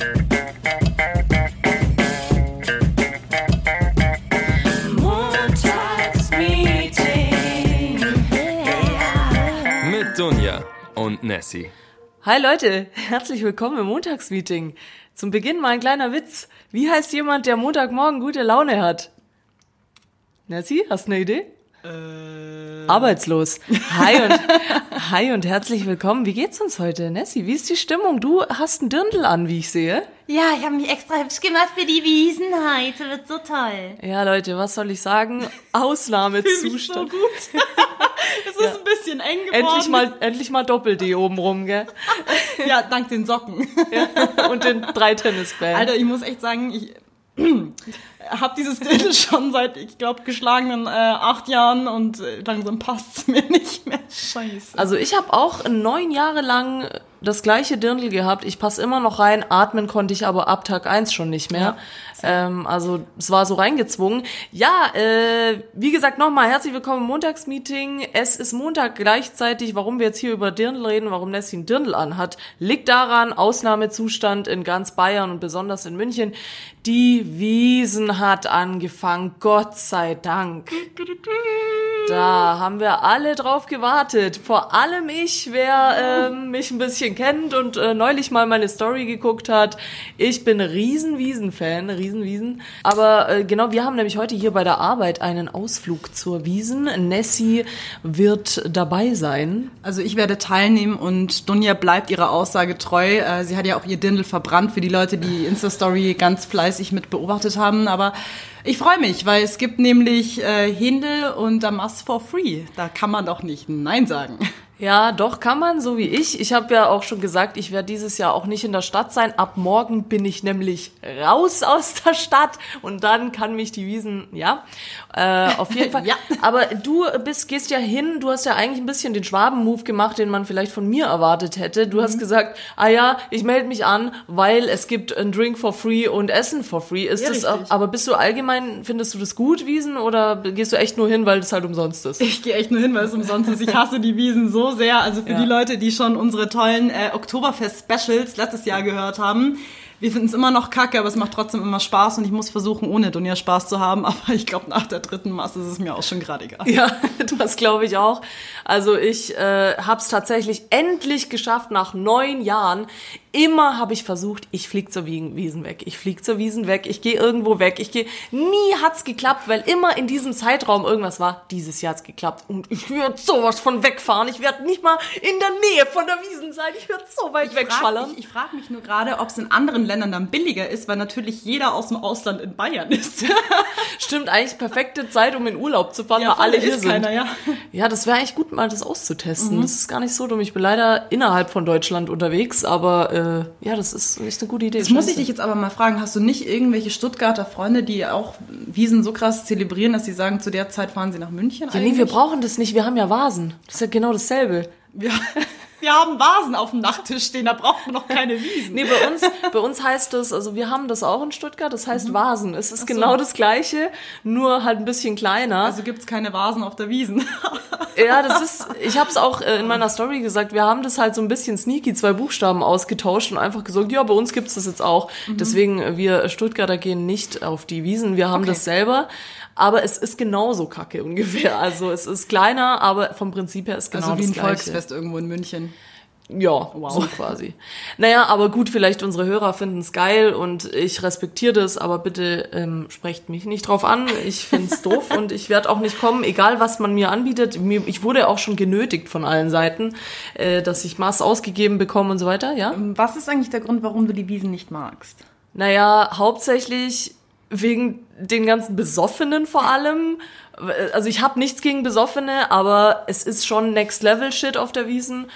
Mit Dunja und Nessie. Hi Leute, herzlich willkommen im Montagsmeeting. Zum Beginn mal ein kleiner Witz. Wie heißt jemand, der Montagmorgen gute Laune hat? Nessie, hast du eine Idee? Äh. Arbeitslos. Hi und, hi und herzlich willkommen. Wie geht's uns heute, Nessie? Wie ist die Stimmung? Du hast einen Dirndl an, wie ich sehe. Ja, ich habe mich extra hübsch gemacht für die Wiesen heute. Wird so toll. Ja, Leute, was soll ich sagen? Ausnahmezustand. so gut. Es ist ein bisschen eng geworden. Endlich mal, endlich mal Doppel-D oben rum, gell? Ja, dank den Socken. Ja. Und den drei Tennisbällen. Alter, ich muss echt sagen, ich habe dieses Dirndl schon seit, ich glaube, geschlagenen äh, acht Jahren und äh, langsam passt's mir nicht mehr. Scheiße. Also ich habe auch neun Jahre lang das gleiche Dirndl gehabt. Ich passe immer noch rein. Atmen konnte ich aber ab Tag eins schon nicht mehr. Ähm, also es war so reingezwungen. Ja, äh, wie gesagt, nochmal herzlich willkommen im Montagsmeeting. Es ist Montag gleichzeitig. Warum wir jetzt hier über Dirndl reden, warum Nessie ein Dirndl anhat, liegt daran, Ausnahmezustand in ganz Bayern und besonders in München. Die Wiesen hat angefangen, Gott sei Dank. Da haben wir alle drauf gewartet. Vor allem ich, wer ähm, mich ein bisschen kennt und äh, neulich mal meine Story geguckt hat. Ich bin Riesen-Wiesen-Fan, Riesenwiesen. Aber äh, genau, wir haben nämlich heute hier bei der Arbeit einen Ausflug zur Wiesen. Nessie wird dabei sein. Also ich werde teilnehmen und Dunja bleibt ihrer Aussage treu. Äh, Sie hat ja auch ihr Dirndl verbrannt für die Leute, die Insta-Story ganz fleißig mit beobachtet haben. Aber ich freue mich, weil es gibt nämlich äh, Händel und Damas for free. Da kann man doch nicht Nein sagen. Ja, doch kann man, so wie ich. Ich habe ja auch schon gesagt, ich werde dieses Jahr auch nicht in der Stadt sein. Ab morgen bin ich nämlich raus aus der Stadt und dann kann mich die Wiesen, ja, äh, auf jeden Fall. Ja. Aber du bist, gehst ja hin, du hast ja eigentlich ein bisschen den Schwaben-Move gemacht, den man vielleicht von mir erwartet hätte. Du Mhm. hast gesagt, ah ja, ich melde mich an, weil es gibt ein Drink for free und Essen for free. Ist Ja, das, richtig. aber bist du allgemein, findest du das gut, Wiesen, oder gehst du echt nur hin, weil es halt umsonst ist? Ich gehe echt nur hin, weil es umsonst ist. Ich hasse die Wiesen so sehr. Also für Ja. die Leute, die schon unsere tollen äh, Oktoberfest-Specials letztes Jahr gehört haben. Wir finden es immer noch kacke, aber es macht trotzdem immer Spaß und ich muss versuchen, ohne Dunja Spaß zu haben. Aber ich glaube, nach der dritten Masse ist es mir auch schon gerade egal. Ja, das glaube ich auch. Also ich äh, habe es tatsächlich endlich geschafft nach neun Jahren. Immer habe ich versucht, ich flieg zur Wiesen weg, ich flieg zur Wiesen weg, ich gehe irgendwo weg, ich gehe. Nie hat's geklappt, weil immer in diesem Zeitraum irgendwas war. Dieses Jahr hat's geklappt und ich werde sowas von wegfahren. Ich werde nicht mal in der Nähe von der Wiesen sein. Ich werde so weit Ich frage wegschallern. mich, ich frag mich nur gerade, ob es in anderen Ländern dann billiger ist, weil natürlich jeder aus dem Ausland in Bayern ist. Stimmt eigentlich perfekte Zeit, um in Urlaub zu fahren, Ja, weil alle hier ist sind. keiner, ja. Ja, das wäre eigentlich gut, mal das auszutesten. Das ist gar nicht so dumm. Ich bin leider innerhalb von Deutschland unterwegs, aber äh, ja, das ist echt eine gute Idee. Jetzt muss ich dich jetzt aber mal fragen, hast du nicht irgendwelche Stuttgarter Freunde, die auch Wiesen so krass zelebrieren, dass sie sagen, zu der Zeit fahren sie nach München? Ja, nee, wir brauchen das nicht. Wir haben ja Vasen. Das ist ja genau dasselbe. wir, wir haben Vasen auf dem Nachttisch stehen, da braucht man noch keine Wiesen. Nee, bei uns, bei uns heißt das, also wir haben das auch in Stuttgart, das heißt Vasen. Es ist genau das Gleiche, nur halt ein bisschen kleiner. Also gibt's keine Vasen auf der Wiesen. Ja, das ist, ich habe es auch äh, in meiner Story gesagt, wir haben das halt so ein bisschen sneaky, zwei Buchstaben ausgetauscht und einfach gesagt, ja, bei uns gibt's das jetzt auch. Deswegen, äh, wir Stuttgarter gehen nicht auf die Wiesen, wir haben Okay. das selber. Aber es ist genauso kacke ungefähr. Also es ist kleiner, aber vom Prinzip her ist genau Also wie das ein Gleiche. Volksfest irgendwo in München. Ja, Wow. so quasi. Naja, aber gut, vielleicht unsere Hörer finden es geil und ich respektiere das, aber bitte ähm, sprecht mich nicht drauf an. Ich find's doof und ich werde auch nicht kommen, egal was man mir anbietet. Mir, ich wurde auch schon genötigt von allen Seiten, äh, dass ich Maß ausgegeben bekomme und so weiter, ja. Was ist eigentlich der Grund, warum du die Wiesen nicht magst? Naja, hauptsächlich wegen den ganzen Besoffenen vor allem. Also ich habe nichts gegen Besoffene, aber es ist schon Next Level Shit auf der Wiesen.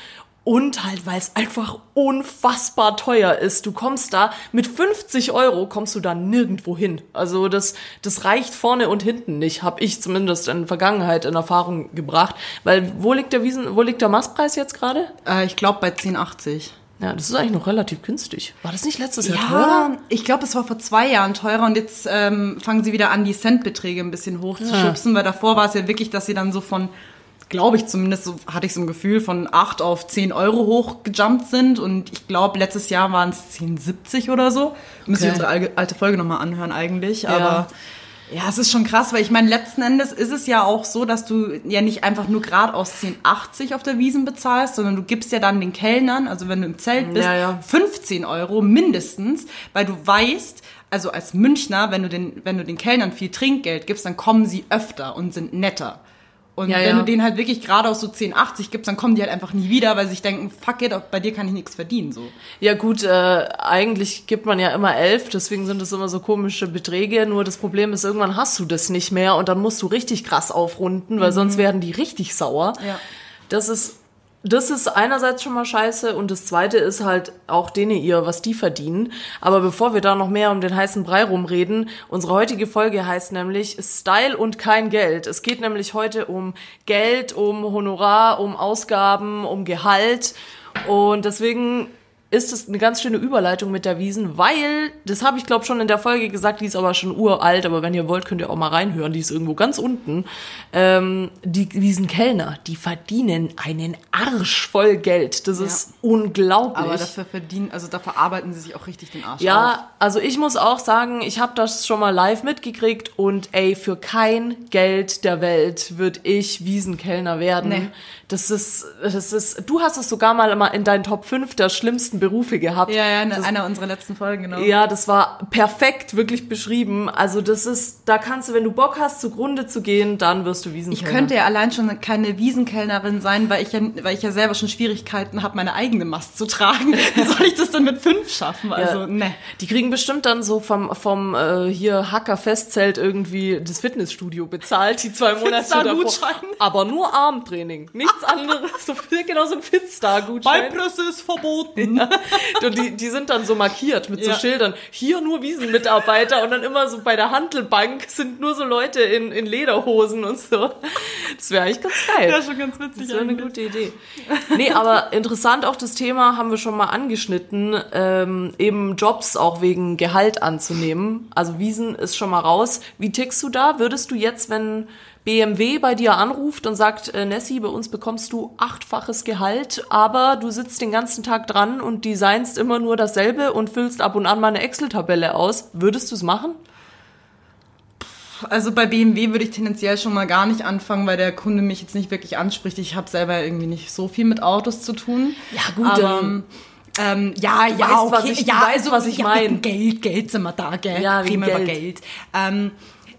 Und halt, weil es einfach unfassbar teuer ist. Du kommst da, mit 50 Euro kommst du da nirgendwo hin. Also das, das reicht vorne und hinten nicht, habe ich zumindest in der Vergangenheit in Erfahrung gebracht. Weil wo liegt der Wiesen, wo liegt der Mastpreis jetzt gerade? Äh, ich glaube bei 10,80. Ja, das ist eigentlich noch relativ günstig. War das nicht letztes Jahr teurer? Ja, ich glaube, es war vor zwei Jahren teurer und jetzt ähm, fangen sie wieder an, die Centbeträge ein bisschen hochzuschubsen, weil davor war es ja wirklich, dass sie dann so von glaube ich zumindest, so hatte ich so ein Gefühl, von 8 auf 10 Euro hochgejumpt sind. Und ich glaube, letztes Jahr waren es 10,70 oder so. Müssen wir Okay. unsere alte Folge nochmal anhören eigentlich. Aber ja, es ist schon krass, weil ich meine, letzten Endes ist es ja auch so, dass du ja nicht einfach nur geradeaus 10,80 auf der Wiesen bezahlst, sondern du gibst ja dann den Kellnern, also wenn du im Zelt bist, Ja, ja. 15 Euro mindestens, weil du weißt, also als Münchner, wenn du den, wenn du den Kellnern viel Trinkgeld gibst, dann kommen sie öfter und sind netter. Und Ja, wenn ja. du denen halt wirklich geradeaus so 10,80 gibst, dann kommen die halt einfach nie wieder, weil sie sich denken, fuck it, bei dir kann ich nichts verdienen, so. Ja gut, äh, eigentlich gibt man ja immer elf, deswegen sind das immer so komische Beträge. Nur das Problem ist, irgendwann hast du das nicht mehr und dann musst du richtig krass aufrunden, weil sonst werden die richtig sauer. Ja. Das ist, das ist einerseits schon mal scheiße und das zweite ist halt auch denen ihr, was die verdienen. Aber bevor wir da noch mehr um den heißen Brei rumreden, unsere heutige Folge heißt nämlich Style und kein Geld. Es geht nämlich heute um Geld, um Honorar, um Ausgaben, um Gehalt und deswegen ist es eine ganz schöne Überleitung mit der Wiesen, weil, das habe ich glaube schon in der Folge gesagt, die ist aber schon uralt, aber wenn ihr wollt, könnt ihr auch mal reinhören, die ist irgendwo ganz unten. Ähm, die Wiesenkellner, die verdienen einen Arsch voll Geld. Das ist unglaublich. Aber dafür verdienen, also dafür arbeiten sie sich auch richtig den Arsch auf. Ja, also ich muss auch sagen, ich habe das schon mal live mitgekriegt und ey, für kein Geld der Welt würde ich Wiesenkellner werden. Nee. Das ist, das ist, du hast es sogar mal mal in deinen Top 5 der schlimmsten Berufe gehabt. Ja, ja, in einer unserer letzten Folgen, genau. Ja, das war perfekt wirklich beschrieben. Also das ist, da kannst du, wenn du Bock hast, zugrunde zu gehen, dann wirst du Ich Wiesenkellner. könnte ja allein schon keine Wiesenkellnerin sein, weil ich ja, weil ich ja selber schon Schwierigkeiten habe, meine eigene Mast zu tragen. Wie soll ich das denn mit fünf schaffen? Also, Ja. ne. Die kriegen bestimmt dann so vom, vom äh, hier Hacker-Festzelt irgendwie das Fitnessstudio bezahlt, die zwei Monate davor. Fitstar-Gutschein. Aber nur Armtraining, nichts anderes. So, genau so ein Fitstar-Gutschein. Beinpresse ist verboten. Und die, die sind dann so markiert mit so Ja. Schildern. Hier nur Wiesenmitarbeiter und dann immer so bei der Handelbank sind nur so Leute in, in Lederhosen und so. Das wäre eigentlich ganz geil. Ja, schon ganz witzig Das wäre eine gute Idee. Nee, aber interessant auch das Thema haben wir schon mal angeschnitten, ähm, eben Jobs auch wegen Gehalt anzunehmen. Also Wiesen ist schon mal raus. Wie tickst du da? Würdest du jetzt, wenn BMW bei dir anruft und sagt, äh, Nessie, bei uns bekommst du achtfaches Gehalt, aber du sitzt den ganzen Tag dran und designst immer nur dasselbe und füllst ab und an mal eine Excel-Tabelle aus, würdest du es machen? Also bei BMW würde ich tendenziell schon mal gar nicht anfangen, weil der Kunde mich jetzt nicht wirklich anspricht. Ich habe selber irgendwie nicht so viel mit Autos zu tun. Ja, gut, Aber, ähm, ähm, ja, ja, weißt, okay. was ich- ja, weißt, also, was ich ja, mein. wegen Geld, Geld sind wir da, gell? Ja, Reden wir über Geld. Geld. Ähm,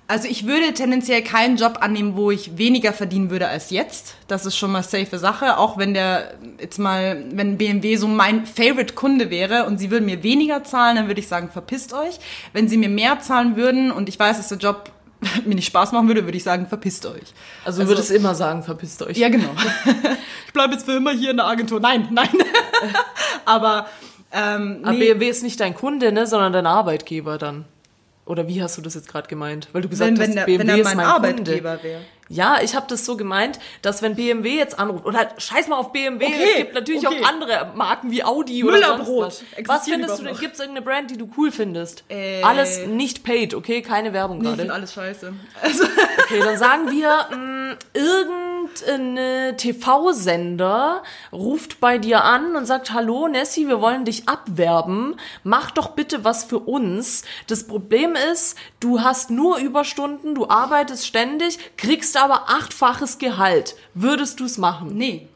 also ich würde tendenziell keinen Job annehmen, wo ich weniger verdienen würde als jetzt. Das ist schon mal safe Sache. Auch wenn der jetzt mal, wenn BMW so mein Favorite Kunde wäre und sie würden mir weniger zahlen, dann würde ich sagen, verpisst euch. Wenn sie mir mehr zahlen würden und ich weiß, dass der Job mir nicht Spaß machen würde, würde ich sagen, verpisst euch. Also, du würdest immer sagen, verpisst euch. Ja, genau. ich bleibe jetzt für immer hier in der Agentur. Nein, nein. Aber ähm, Aber nee, BMW ist nicht dein Kunde, ne, sondern dein Arbeitgeber dann. Oder wie hast du das jetzt gerade gemeint? Weil du gesagt wenn, hast, wenn, der, BMW wenn er ist mein mein Arbeitgeber wäre. Ja, ich habe das so gemeint, dass wenn BMW jetzt anruft, oder scheiß mal auf BMW, Okay, es gibt natürlich okay. auch andere Marken wie Audi oder Müllerbrot was. Findest du denn? noch. Gibt es irgendeine Brand, die du cool findest? Äh. Alles nicht paid, okay? Keine Werbung Nee, ich gerade. finde alles scheiße. Also, Okay, dann sagen wir, mh, irgendein TV-Sender ruft bei dir an und sagt, hallo Nessie, wir wollen dich abwerben. Mach doch bitte was für uns. Das Problem ist, du hast nur Überstunden, du arbeitest ständig, kriegst aber achtfaches Gehalt. Würdest du es machen? nee.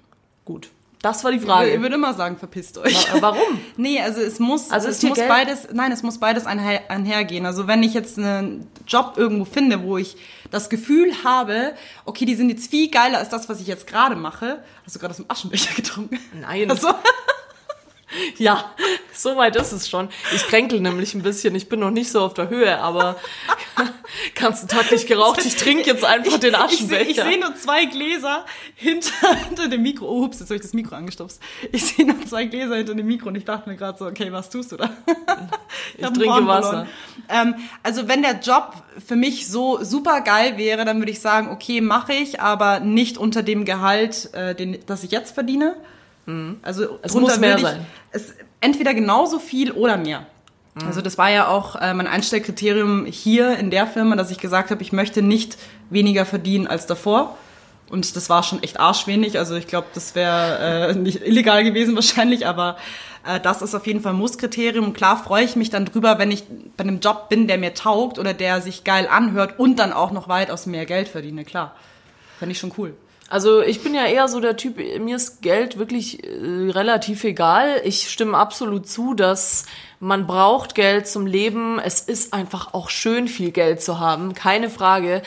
Gut. Das war die Ich Frage. würde immer sagen, verpisst euch. Wa- Warum? Nee, also es muss, Also es muss Geld- beides, nein, es muss beides einher, einhergehen. Also wenn ich jetzt einen Job irgendwo finde, wo ich das Gefühl habe, okay, die sind jetzt viel geiler als das, was ich jetzt gerade mache. Hast du gerade aus dem Aschenbecher getrunken? Nein. Also, Ja, so weit ist es schon. Ich kränkel nämlich ein bisschen. Ich bin noch nicht so auf der Höhe, aber ganzen Tag nicht geraucht. Ich trinke jetzt einfach den ich sehe Aschenbecher. ich seh nur zwei Gläser hinter, hinter dem Mikro. Oh, ups, jetzt habe ich das Mikro angestupst. Ich sehe nur zwei Gläser hinter dem Mikro und ich dachte mir gerade so, okay, was tust du da? Ich hab trinke Wasser. Ähm, also wenn der Job für mich so super geil wäre, dann würde ich sagen, okay, mache ich, aber nicht unter dem Gehalt, äh, den, das ich jetzt verdiene. Also Mhm. Es drunter muss mehr ich, sein. Es, entweder genauso viel oder mehr. Mhm. Also das war ja auch äh, mein Einstellkriterium hier in der Firma, dass ich gesagt habe, ich möchte nicht weniger verdienen als davor. Und das war schon echt arschwenig. Also ich glaube, das wäre äh, nicht illegal gewesen wahrscheinlich, aber äh, das ist auf jeden Fall ein Musskriterium. Und klar freue ich mich dann drüber, wenn ich bei einem Job bin, der mir taugt oder der sich geil anhört und dann auch noch weitaus mehr Geld verdiene. Klar, fände ich schon cool. Also ich bin ja eher so der Typ, mir ist Geld wirklich äh, relativ egal. Ich stimme absolut zu, dass man braucht Geld zum Leben. Es ist einfach auch schön, viel Geld zu haben, keine Frage.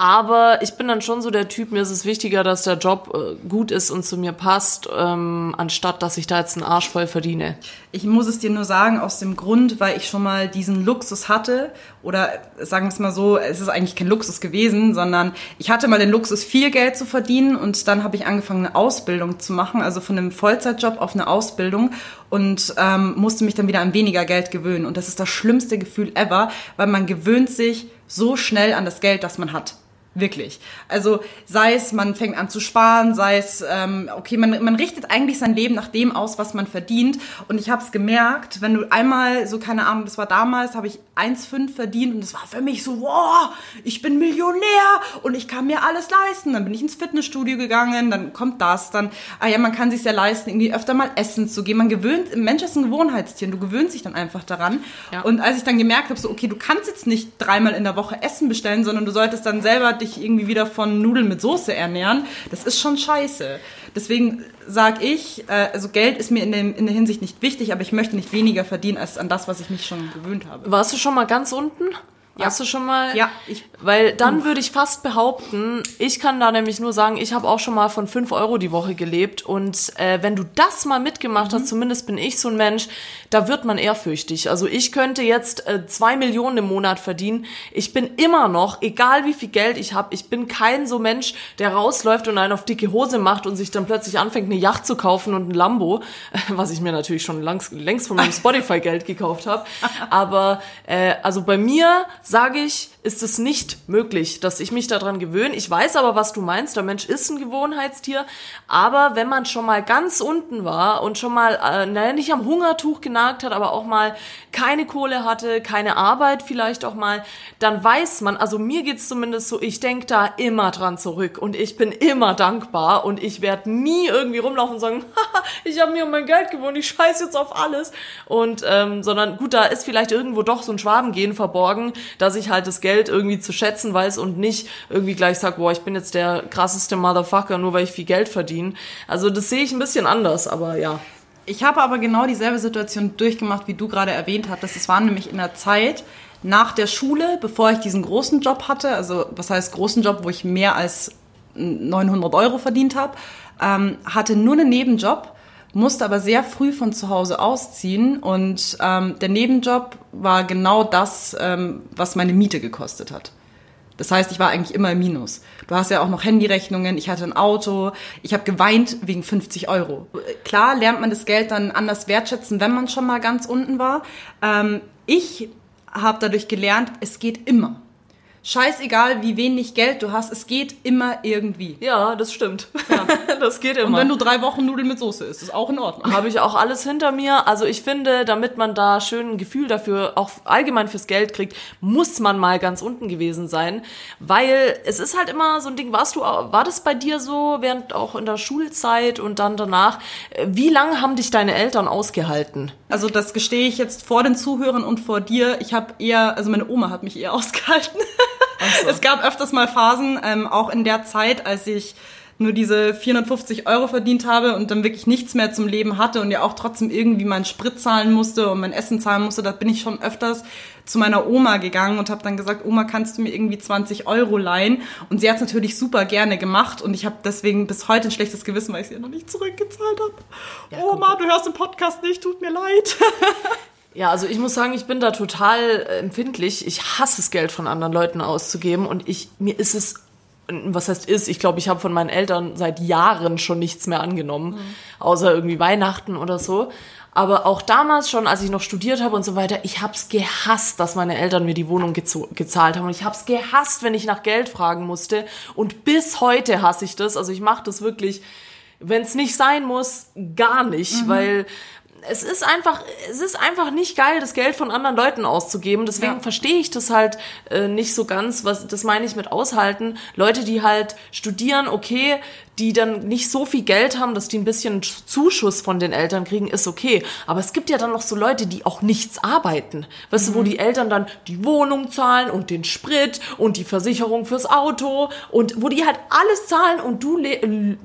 Aber ich bin dann schon so der Typ, mir ist es wichtiger, dass der Job äh, gut ist und zu mir passt, ähm, anstatt dass ich da jetzt einen Arsch voll verdiene. Ich muss es dir nur sagen, aus dem Grund, weil ich schon mal diesen Luxus hatte, oder sagen wir es mal so, es ist eigentlich kein Luxus gewesen, sondern ich hatte mal den Luxus, viel Geld zu verdienen und dann habe ich angefangen, eine Ausbildung zu machen, also von einem Vollzeitjob auf eine Ausbildung und ähm, musste mich dann wieder an weniger Geld gewöhnen. Und das ist das schlimmste Gefühl ever, weil man gewöhnt sich so schnell an das Geld, das man hat. Wirklich. Also sei es, man fängt an zu sparen, sei es, ähm, okay, man, man richtet eigentlich sein Leben nach dem aus, was man verdient. Und ich habe es gemerkt, wenn du einmal, so keine Ahnung, das war damals, habe ich 1,5 verdient und es war für mich so, wow, ich bin Millionär und ich kann mir alles leisten. Dann bin ich ins Fitnessstudio gegangen, dann kommt das, dann, ah ja, man kann sich ja leisten, irgendwie öfter mal essen zu gehen. Man gewöhnt, Mensch ist ein Gewohnheitstier du gewöhnst dich dann einfach daran. Ja. Und als ich dann gemerkt habe, so, okay, du kannst jetzt nicht dreimal in der Woche Essen bestellen, sondern du solltest dann selber dich dich irgendwie wieder von Nudeln mit Soße ernähren, das ist schon scheiße. Deswegen sage ich, äh, also Geld ist mir in, dem, in der Hinsicht nicht wichtig, aber ich möchte nicht weniger verdienen als an das, was ich mich schon gewöhnt habe. Warst du schon mal ganz unten? Ja. Hast du schon mal? Ja. Ich, weil dann würde ich fast behaupten, ich kann da nämlich nur sagen, ich habe auch schon mal von fünf Euro die Woche gelebt. Und äh, wenn du das mal mitgemacht hast, mhm. zumindest bin ich so ein Mensch, da wird man ehrfürchtig. Also ich könnte jetzt äh, zwei Millionen im Monat verdienen. Ich bin immer noch, egal wie viel Geld ich habe, ich bin kein so Mensch, der rausläuft und einen auf dicke Hose macht und sich dann plötzlich anfängt, eine Yacht zu kaufen und ein Lambo, was ich mir natürlich schon langs, längst von meinem Spotify-Geld gekauft habe. Aber äh, also bei mir sage ich, ist es nicht möglich, dass ich mich daran gewöhne. Ich weiß aber, was du meinst. Der Mensch ist ein Gewohnheitstier. Aber wenn man schon mal ganz unten war und schon mal, äh, naja, nicht am Hungertuch genagt hat, aber auch mal keine Kohle hatte, keine Arbeit vielleicht auch mal, dann weiß man, also mir geht's zumindest so, ich denk da immer dran zurück und ich bin immer dankbar und ich werde nie irgendwie rumlaufen und sagen, ich habe mir um mein Geld gewohnt, ich scheiß jetzt auf alles. Und, ähm, sondern gut, da ist vielleicht irgendwo doch so ein Schwabengehen verborgen, dass ich halt das Geld irgendwie zu schätzen weiß und nicht irgendwie gleich sag, boah, ich bin jetzt der krasseste Motherfucker, nur weil ich viel Geld verdiene. Also das sehe ich ein bisschen anders, aber ja. Ich habe aber genau dieselbe Situation durchgemacht, wie du gerade erwähnt hattest. Es war nämlich in der Zeit nach der Schule, bevor ich diesen großen Job hatte, also was heißt großen Job, wo ich mehr als 900 Euro verdient habe, ähm, hatte nur einen Nebenjob musste aber sehr früh von zu Hause ausziehen und ähm, der Nebenjob war genau das, ähm, was meine Miete gekostet hat. Das heißt, ich war eigentlich immer im Minus. Du hast ja auch noch Handyrechnungen, ich hatte ein Auto, ich habe geweint wegen 50 Euro. Klar lernt man das Geld dann anders wertschätzen, wenn man schon mal ganz unten war. Ähm, ich habe dadurch gelernt, es geht immer scheißegal, wie wenig Geld du hast, es geht immer irgendwie. Ja, das stimmt. Ja. das geht immer. Und wenn du drei Wochen Nudeln mit Soße isst, ist auch in Ordnung. Habe ich auch alles hinter mir. Also ich finde, damit man da schön ein Gefühl dafür auch allgemein fürs Geld kriegt, muss man mal ganz unten gewesen sein, weil es ist halt immer so ein Ding. Warst du, war das bei dir so während auch in der Schulzeit und dann danach? Wie lange haben dich deine Eltern ausgehalten? Also das gestehe ich jetzt vor den Zuhörern und vor dir. Ich habe eher, also meine Oma hat mich eher ausgehalten. So. Es gab öfters mal Phasen, ähm, auch in der Zeit, als ich nur diese 450 Euro verdient habe und dann wirklich nichts mehr zum Leben hatte und ja auch trotzdem irgendwie meinen Sprit zahlen musste und mein Essen zahlen musste, da bin ich schon öfters zu meiner Oma gegangen und habe dann gesagt, Oma, kannst du mir irgendwie 20 Euro leihen? Und sie hat es natürlich super gerne gemacht und ich habe deswegen bis heute ein schlechtes Gewissen, weil ich sie ja noch nicht zurückgezahlt habe. Ja, Oma, du hörst den Podcast nicht, tut mir leid. Ja, also ich muss sagen, ich bin da total äh, empfindlich. Ich hasse es, Geld von anderen Leuten auszugeben und ich mir ist es was heißt ist, ich glaube, ich habe von meinen Eltern seit Jahren schon nichts mehr angenommen, mhm. außer irgendwie Weihnachten oder so. Aber auch damals schon, als ich noch studiert habe und so weiter, ich habe es gehasst, dass meine Eltern mir die Wohnung gezahlt haben. Und ich habe es gehasst, wenn ich nach Geld fragen musste. Und bis heute hasse ich das. Also ich mache das wirklich, wenn es nicht sein muss, gar nicht, mhm. weil es ist einfach, es ist einfach nicht geil, das Geld von anderen Leuten auszugeben. Deswegen Ja. verstehe ich das halt äh, nicht so ganz. Was, das meine ich mit aushalten. Leute, die halt studieren, okay, die dann nicht so viel Geld haben, dass die ein bisschen Zuschuss von den Eltern kriegen, ist okay. Aber es gibt ja dann noch so Leute, die auch nichts arbeiten. Weißt du, wo die Eltern dann die Wohnung zahlen und den Sprit und die Versicherung fürs Auto und wo die halt alles zahlen und du le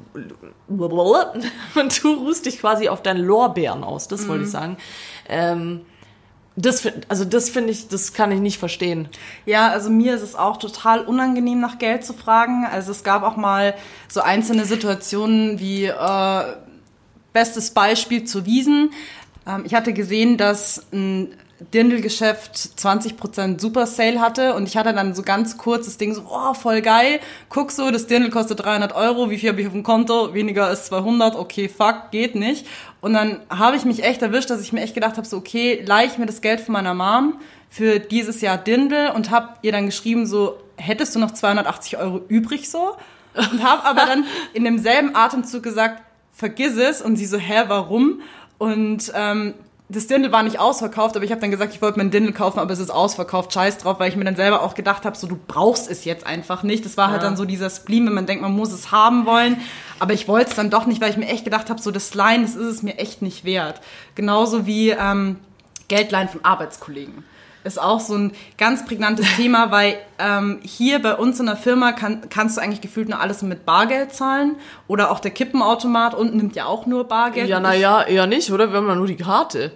und du ruhst dich quasi auf deinen Lorbeeren aus, das wollte ich sagen. Ähm, das, also das finde ich, das kann ich nicht verstehen. Ja, also mir ist es auch total unangenehm, nach Geld zu fragen. Also es gab auch mal so einzelne Situationen wie äh, bestes Beispiel zu Wiesen. Ähm, ich hatte gesehen, dass ein Dirndlgeschäft 20% Super Sale hatte und ich hatte dann so ganz kurz das Ding so, oh, voll geil. Guck so, das Dirndl kostet 300 Euro, wie viel habe ich auf dem Konto? Weniger als 200, okay, fuck, geht nicht. Und dann habe ich mich echt erwischt, dass ich mir echt gedacht habe, so, okay, leih ich mir das Geld von meiner Mom für dieses Jahr Dirndl und habe ihr dann geschrieben, so, hättest du noch 280 Euro übrig so? Und habe aber dann in demselben Atemzug gesagt, vergiss es. Und sie so, hä, warum? Und ähm, das Dirndl war nicht ausverkauft, aber ich habe dann gesagt, ich wollte mir ein Dirndl kaufen, aber es ist ausverkauft, scheiß drauf, weil ich mir dann selber auch gedacht habe, so du brauchst es jetzt einfach nicht. Das war halt Ja. dann so dieser Spleen, wenn man denkt, man muss es haben wollen, aber ich wollte es dann doch nicht, weil ich mir echt gedacht habe, so das Leihen, das ist es mir echt nicht wert. Genauso wie ähm, Geldleihen von Arbeitskollegen. Ist auch so ein ganz prägnantes Thema, weil ähm, hier bei uns in der Firma kann, kannst du eigentlich gefühlt nur alles mit Bargeld zahlen. Oder auch der Kippenautomat unten nimmt ja auch nur Bargeld. Ja, naja, eher nicht, oder? Wir haben ja nur die Karte.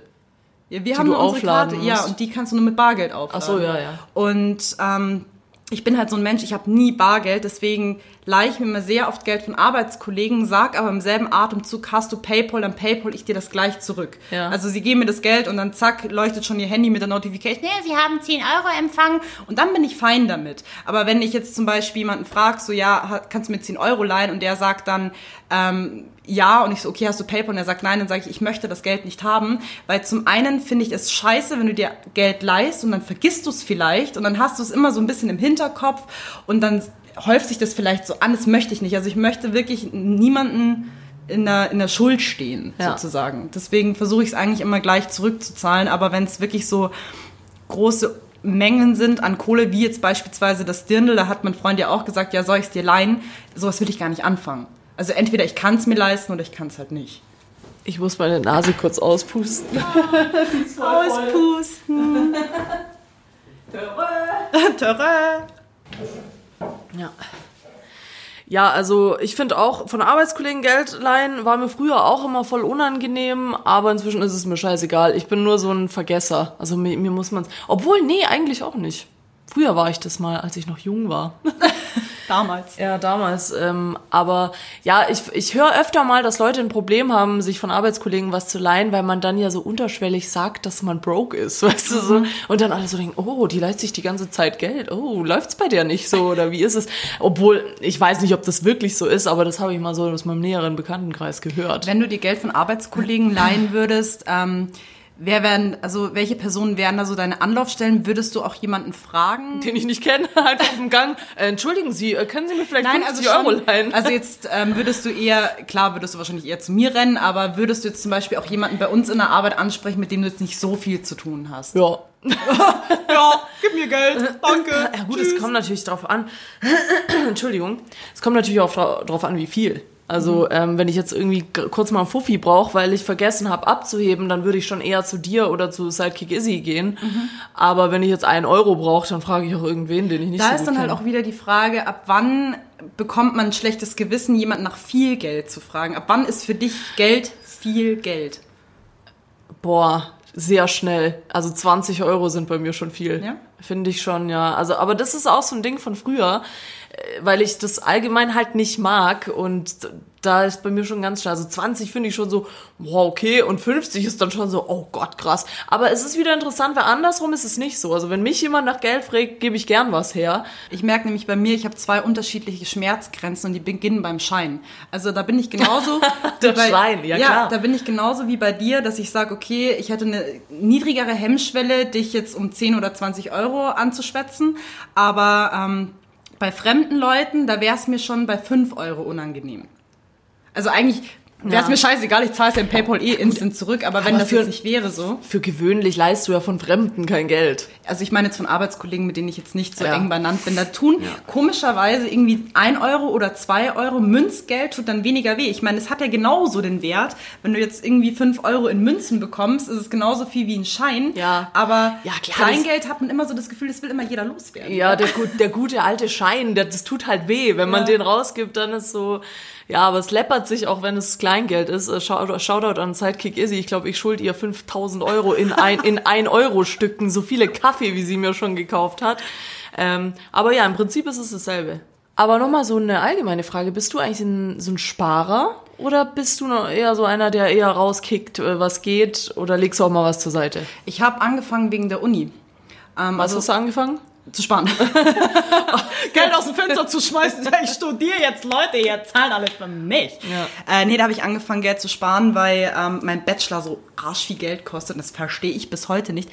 Ja, wir haben nur unsere Karte, ja, musst. und die kannst du nur mit Bargeld aufladen. Ach so, ja, ja. Und ähm, ich bin halt so ein Mensch, ich habe nie Bargeld, deswegen leihe ich mir immer sehr oft Geld von Arbeitskollegen, sag aber im selben Atemzug, hast du Paypal, dann Paypal ich dir das gleich zurück. Ja. Also sie geben mir das Geld und dann zack, leuchtet schon ihr Handy mit der Notification, nee, sie haben 10 Euro empfangen und dann bin ich fein damit. Aber wenn ich jetzt zum Beispiel jemanden frage, so ja, kannst du mir 10 Euro leihen und der sagt dann, ähm, ja, und ich so, okay, hast du PayPal? Und er sagt nein, dann sage ich, ich möchte das Geld nicht haben, weil zum einen finde ich es scheiße, wenn du dir Geld leihst und dann vergisst du es vielleicht und dann hast du es immer so ein bisschen im Hinterkopf und dann häuft sich das vielleicht so an, das möchte ich nicht. Also ich möchte wirklich niemanden in der, in der Schuld stehen, Ja. sozusagen. Deswegen versuche ich es eigentlich immer gleich zurückzuzahlen, aber wenn es wirklich so große Mengen sind an Kohle, wie jetzt beispielsweise das Dirndl, da hat mein Freund ja auch gesagt, ja, soll ich es dir leihen? Sowas will ich gar nicht anfangen. Also entweder ich kann es mir leisten oder ich kann es halt nicht. Ich muss meine Nase kurz auspusten. Auspusten. Töre. Ja. Ja, also ich finde auch von Arbeitskollegen Geld leihen war mir früher auch immer voll unangenehm, aber inzwischen ist es mir scheißegal. Ich bin nur so ein Vergesser. Also mir, mir muss man Obwohl, nee, eigentlich auch nicht. Früher war ich das mal, als ich noch jung war. Damals. Ja, damals. Ähm, aber ja, ich, ich höre öfter mal, dass Leute ein Problem haben, sich von Arbeitskollegen was zu leihen, weil man dann ja so unterschwellig sagt, dass man broke ist, weißt du so. Und dann alle so denken, oh, die leiht sich die ganze Zeit Geld. Oh, läuft's bei der nicht so oder wie ist es? Obwohl, ich weiß nicht, ob das wirklich so ist, aber das habe ich mal so aus meinem näheren Bekanntenkreis gehört. Wenn du dir Geld von Arbeitskollegen leihen würdest, ähm, wer wären, also welche Personen wären da so deine Anlaufstellen? Würdest du auch jemanden fragen? Den ich nicht kenne, einfach auf dem Gang. Äh, entschuldigen Sie, äh, können Sie mir vielleicht 50 Euro leihen? also jetzt ähm, würdest du eher, klar würdest du wahrscheinlich eher zu mir rennen, aber würdest du jetzt zum Beispiel auch jemanden bei uns in der Arbeit ansprechen, mit dem du jetzt nicht so viel zu tun hast? ja. Ja, gib mir Geld, danke. Ja gut, es kommt natürlich drauf an. Entschuldigung. Es kommt natürlich auch dra- drauf an, wie viel. Also ähm, wenn ich jetzt irgendwie kurz mal einen Fuffi brauche, weil ich vergessen habe abzuheben, dann würde ich schon eher zu dir oder zu Sidekick Izzy gehen. Aber wenn ich jetzt einen Euro brauche, dann frage ich auch irgendwen, den ich nicht Da so ist gut dann halt kenne. auch wieder die Frage, ab wann bekommt man ein schlechtes Gewissen, jemanden nach viel Geld zu fragen? Ab wann ist für dich Geld viel Geld? Boah, sehr schnell. Also 20 Euro sind bei mir schon viel. Ja? Finde ich schon, ja. Also, aber das ist auch so ein Ding von früher, weil ich das allgemein halt nicht mag und da ist bei mir schon ganz schnell. Also 20 finde ich schon so, wow, okay, und 50 ist dann schon so, oh Gott, krass. Aber es ist wieder interessant, weil andersrum ist es nicht so. Also wenn mich jemand nach Geld fragt, gebe ich gern was her. Ich merke nämlich bei mir, ich habe zwei unterschiedliche Schmerzgrenzen und die beginnen beim Schein. Also da bin ich genauso. Der bei, Schein, ja, ja klar. da bin ich genauso wie bei dir, dass ich sage, okay, ich hätte eine niedrigere Hemmschwelle, dich jetzt um 10 oder 20 Euro anzuschwätzen. Aber ähm, bei fremden Leuten, da wäre es mir schon bei 5 Euro unangenehm. Also eigentlich Wäre es mir scheißegal, ich zahle es ja im Paypal eh instant zurück, aber wenn Aber das für- jetzt nicht wäre so. Für gewöhnlich leist du ja von Fremden kein Geld. Also ich meine jetzt von Arbeitskollegen, mit denen ich jetzt nicht so Ja. eng benannt bin, da tun komischerweise irgendwie ein Euro oder zwei Euro Münzgeld tut dann weniger weh. Ich meine, es hat ja genauso den Wert. Wenn du jetzt irgendwie fünf Euro in Münzen bekommst, ist es genauso viel wie ein Schein. Ja. Aber Ja, klar, Kleingeld hat man immer so das Gefühl, das will immer jeder loswerden. Ja, der, der gute alte Schein, der, das tut halt weh. Wenn man Ja. den rausgibt, dann ist so, ja, aber es läppert sich auch, wenn es Kleingeld ist. Äh, Shoutout, an Sidekick Izzy. Ich glaube, ich schuld ihr 5000 Euro in ein, in ein Euro Stücken. So viele Kaffee, wie sie mir schon gekauft hat. Ähm, aber ja, im Prinzip ist es dasselbe. Aber nochmal so eine allgemeine Frage. Bist du eigentlich ein, so ein Sparer? Oder bist du noch eher so einer, der eher rauskickt, äh, was geht? Oder legst du auch mal was zur Seite? Ich habe angefangen wegen der Uni. Ähm, Was hast du angefangen? Zu sparen. Geld aus dem Fenster zu schmeißen. Ich studiere jetzt, Leute, ihr zahlt alle für mich. Ja. Äh, nee, da habe ich angefangen, Geld zu sparen, weil ähm, mein Bachelor so arsch viel Geld kostet. Und das verstehe ich bis heute nicht.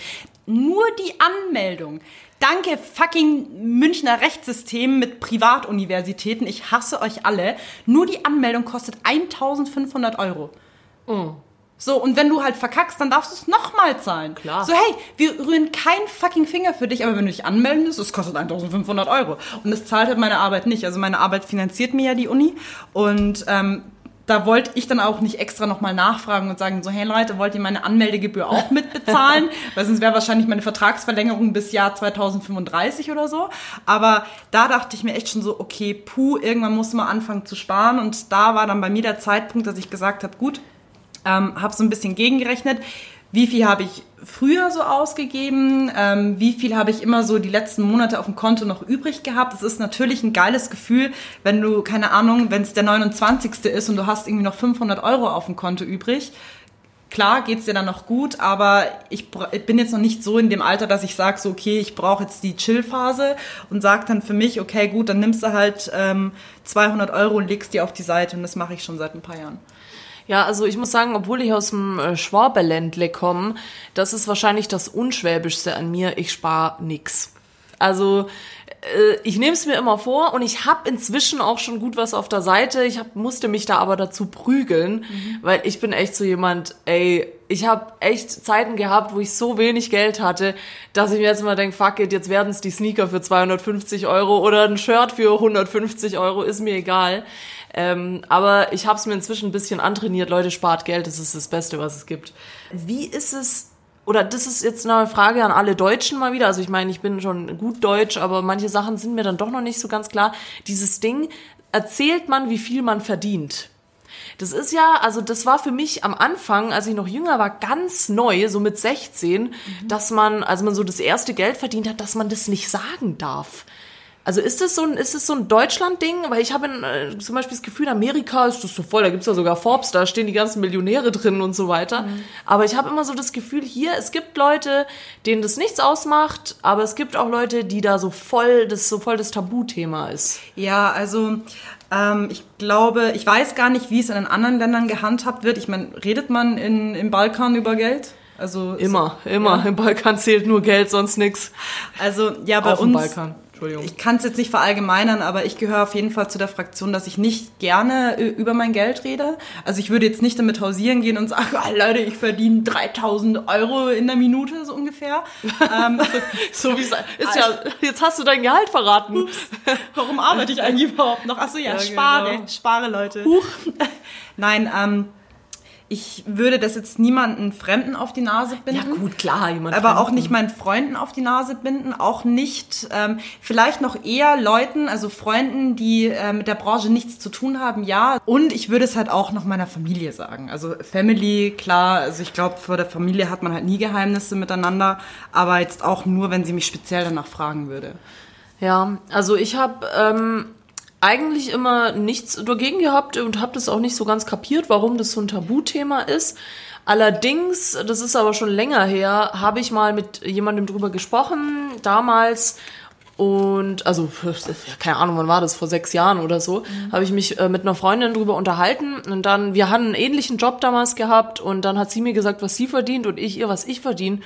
Nur die Anmeldung. Danke, fucking Münchner Rechtssystem mit Privatuniversitäten. Ich hasse euch alle. Nur die Anmeldung kostet 1500 Euro. So, und wenn du halt verkackst, dann darfst du es nochmal zahlen. Klar. So, hey, wir rühren keinen fucking Finger für dich, aber wenn du dich anmelden musst, es kostet 1500 Euro. Und das zahlt halt meine Arbeit nicht. Also meine Arbeit finanziert mir ja die Uni. Und ähm, da wollte ich dann auch nicht extra nochmal nachfragen und sagen, so, hey Leute, wollt ihr meine Anmeldegebühr auch mitbezahlen? Weil sonst wäre wahrscheinlich meine Vertragsverlängerung bis Jahr 2035 oder so. Aber da dachte ich mir echt schon so, okay, puh, irgendwann muss man anfangen zu sparen. Und da war dann bei mir der Zeitpunkt, dass ich gesagt habe, gut, ähm, habe so ein bisschen gegengerechnet, wie viel habe ich früher so ausgegeben, ähm, wie viel habe ich immer so die letzten Monate auf dem Konto noch übrig gehabt. Es ist natürlich ein geiles Gefühl, wenn du, keine Ahnung, wenn es der 29. ist und du hast irgendwie noch 500 Euro auf dem Konto übrig. Klar geht's dir dann noch gut, aber ich, ich bin jetzt noch nicht so in dem Alter, dass ich sage, so okay, ich brauche jetzt die Chill-Phase und sag dann für mich, okay, gut, dann nimmst du halt ähm, 200 Euro und legst die auf die Seite und das mache ich schon seit ein paar Jahren. Ja, also ich muss sagen, obwohl ich aus dem äh, Schwaberländle komme, das ist wahrscheinlich das Unschwäbischste an mir. Ich spar nix. Also äh, ich nehme es mir immer vor und ich habe inzwischen auch schon gut was auf der Seite. Ich hab, musste mich da aber dazu prügeln, weil ich bin echt so jemand, ey, ich habe echt Zeiten gehabt, wo ich so wenig Geld hatte, dass ich mir jetzt immer denke, fuck it, jetzt werden es die Sneaker für 250 Euro oder ein Shirt für 150 Euro, ist mir egal. Ähm, aber ich habe es mir inzwischen ein bisschen antrainiert. Leute, spart Geld, das ist das Beste, was es gibt. Wie ist es, oder das ist jetzt eine Frage an alle Deutschen mal wieder. Also ich meine, ich bin schon gut Deutsch, aber manche Sachen sind mir dann doch noch nicht so ganz klar. Dieses Ding, erzählt man, wie viel man verdient? Das ist ja, also das war für mich am Anfang, als ich noch jünger war, ganz neu, so mit 16, dass man, als man so das erste Geld verdient hat, dass man das nicht sagen darf. Also ist das so ein, ist das so ein Deutschland-Ding? Weil ich habe äh, zum Beispiel das Gefühl, in Amerika ist das so voll, da gibt's ja sogar Forbes, da stehen die ganzen Millionäre drin und so weiter. Aber ich habe immer so das Gefühl, hier, es gibt Leute, denen das nichts ausmacht, aber es gibt auch Leute, die da so voll, das so voll das Tabuthema ist. Ja, also ähm, ich glaube, ich weiß gar nicht, wie es in den anderen Ländern gehandhabt wird. Ich meine, redet man in, im Balkan über Geld? Also Immer, immer. Im Balkan zählt nur Geld, sonst nix. Also ja, bei Auf uns. Balkan. Entschuldigung. Ich kann es jetzt nicht verallgemeinern, aber ich gehöre auf jeden Fall zu der Fraktion, dass ich nicht gerne äh, über mein Geld rede. Also ich würde jetzt nicht damit hausieren gehen und sagen, ah, Leute, ich verdiene 3000 Euro in der Minute so ungefähr. ähm, So wie es ist ja, jetzt hast du dein Gehalt verraten. Warum arbeite ich eigentlich überhaupt noch? Achso, ja, Ja, spare, genau. spare Leute. Nein, ähm, ich würde das jetzt niemanden Fremden auf die Nase binden. Ja gut, klar, jemand. aber auch Fremden. nicht meinen Freunden auf die Nase binden, auch nicht, ähm, vielleicht noch eher Leuten, also Freunden, die äh, mit der Branche nichts zu tun haben, ja. Und ich würde es halt auch noch meiner Familie sagen. Also Family, klar, also ich glaube, vor der Familie hat man halt nie Geheimnisse miteinander, aber jetzt auch nur, wenn sie mich speziell danach fragen würde. Ja, also ich habe ähm, eigentlich immer nichts dagegen gehabt und habe das auch nicht so ganz kapiert, warum das so ein Tabuthema ist. Allerdings, das ist aber schon länger her, habe ich mal mit jemandem drüber gesprochen, damals. Und also, keine Ahnung, wann war das, vor sechs Jahren oder so, habe ich mich äh, mit einer Freundin drüber unterhalten. Und dann, wir hatten einen ähnlichen Job damals gehabt und dann hat sie mir gesagt, was sie verdient und ich ihr, was ich verdiene.